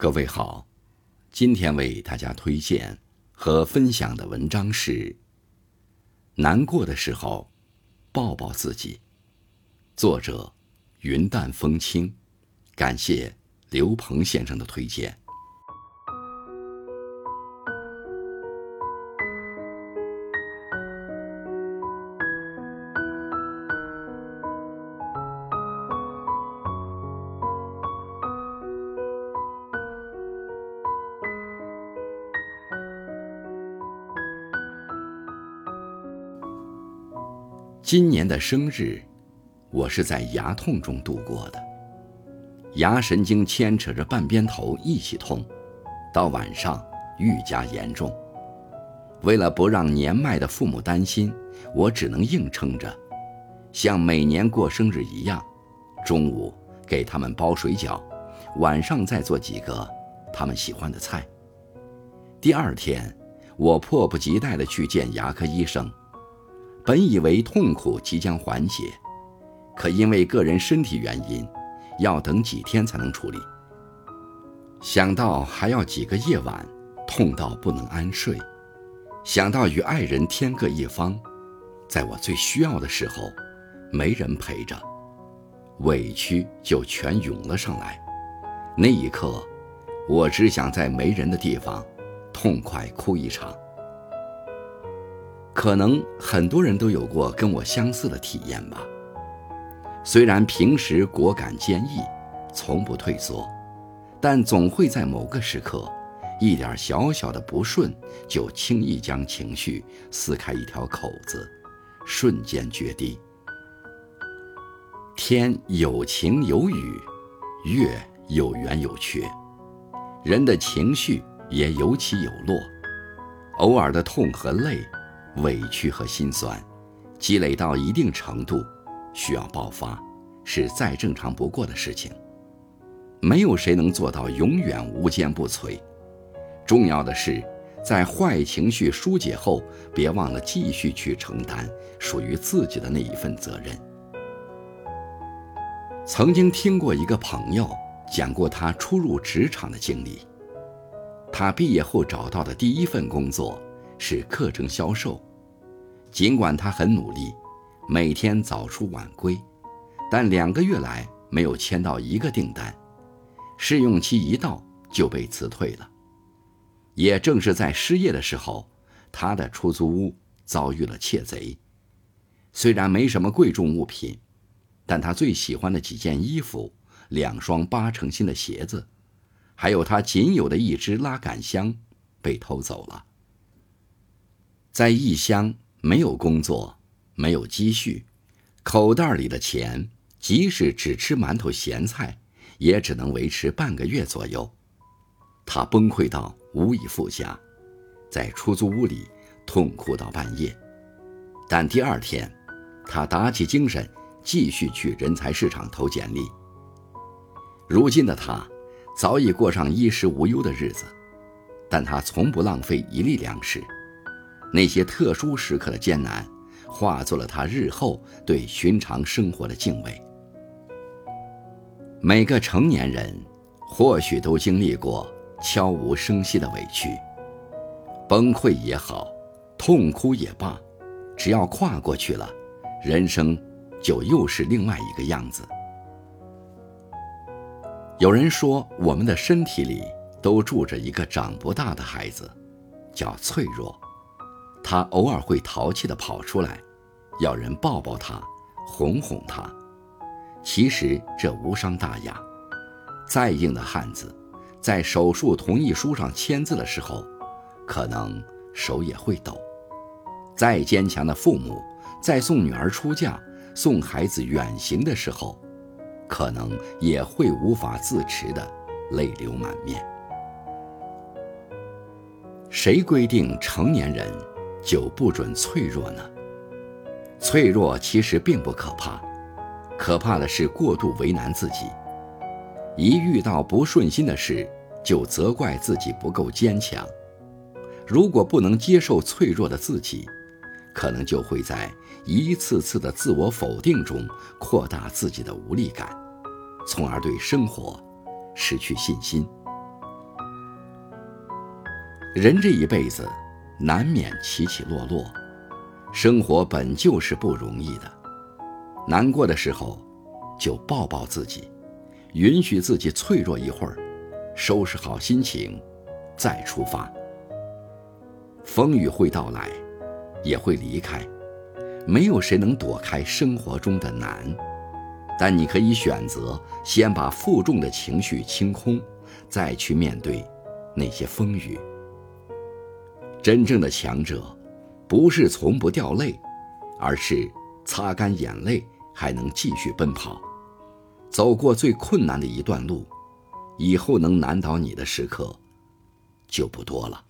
各位好，今天为大家推荐和分享的文章是《难过的时候抱抱自己》，作者云淡风轻，感谢刘鹏先生的推荐。今年的生日，我是在牙痛中度过的。牙神经牵扯着半边头一起痛，到晚上愈加严重。为了不让年迈的父母担心，我只能硬撑着，像每年过生日一样，中午给他们包水饺，晚上再做几个他们喜欢的菜。第二天，我迫不及待地去见牙科医生。本以为痛苦即将缓解，可因为个人身体原因，要等几天才能处理。想到还要几个夜晚，痛到不能安睡；想到与爱人天各一方，在我最需要的时候，没人陪着，委屈就全涌了上来。那一刻，我只想在没人的地方，痛快哭一场。可能很多人都有过跟我相似的体验吧。虽然平时果敢坚毅，从不退缩，但总会在某个时刻，一点小小的不顺就轻易将情绪撕开一条口子，瞬间决堤。天有晴有雨，月有圆有缺，人的情绪也有起有落，偶尔的痛和累。委屈和心酸，积累到一定程度，需要爆发，是再正常不过的事情。没有谁能做到永远无坚不摧。重要的是，在坏情绪疏解后，别忘了继续去承担属于自己的那一份责任。曾经听过一个朋友讲过他初入职场的经历，他毕业后找到的第一份工作。是课程销售，尽管他很努力，每天早出晚归，但两个月来没有签到一个订单，试用期一到就被辞退了。也正是在失业的时候，他的出租屋遭遇了窃贼。虽然没什么贵重物品，但他最喜欢的几件衣服、两双八成新的鞋子，还有他仅有的一只拉杆箱，被偷走了。在异乡没有工作，没有积蓄，口袋里的钱即使只吃馒头咸菜，也只能维持半个月左右。他崩溃到无以复加，在出租屋里痛哭到半夜。但第二天，他打起精神，继续去人才市场投简历。如今的他，早已过上衣食无忧的日子，但他从不浪费一粒粮食。那些特殊时刻的艰难，化作了他日后对寻常生活的敬畏。每个成年人，或许都经历过悄无声息的委屈，崩溃也好，痛哭也罢，只要跨过去了，人生就又是另外一个样子。有人说，我们的身体里都住着一个长不大的孩子，叫脆弱。他偶尔会淘气地跑出来，要人抱抱他，哄哄他。其实这无伤大雅。再硬的汉子，在手术同意书上签字的时候，可能手也会抖；再坚强的父母，在送女儿出嫁、送孩子远行的时候，可能也会无法自持的泪流满面。谁规定成年人？就不准脆弱呢？脆弱其实并不可怕，可怕的是过度为难自己。一遇到不顺心的事，就责怪自己不够坚强。如果不能接受脆弱的自己，可能就会在一次次的自我否定中扩大自己的无力感，从而对生活失去信心。人这一辈子，难免起起落落，生活本就是不容易的。难过的时候，就抱抱自己，允许自己脆弱一会儿，收拾好心情，再出发。风雨会到来，也会离开，没有谁能躲开生活中的难。但你可以选择先把负重的情绪清空，再去面对那些风雨。真正的强者，不是从不掉泪，而是擦干眼泪还能继续奔跑。走过最困难的一段路，以后能难倒你的时刻就不多了。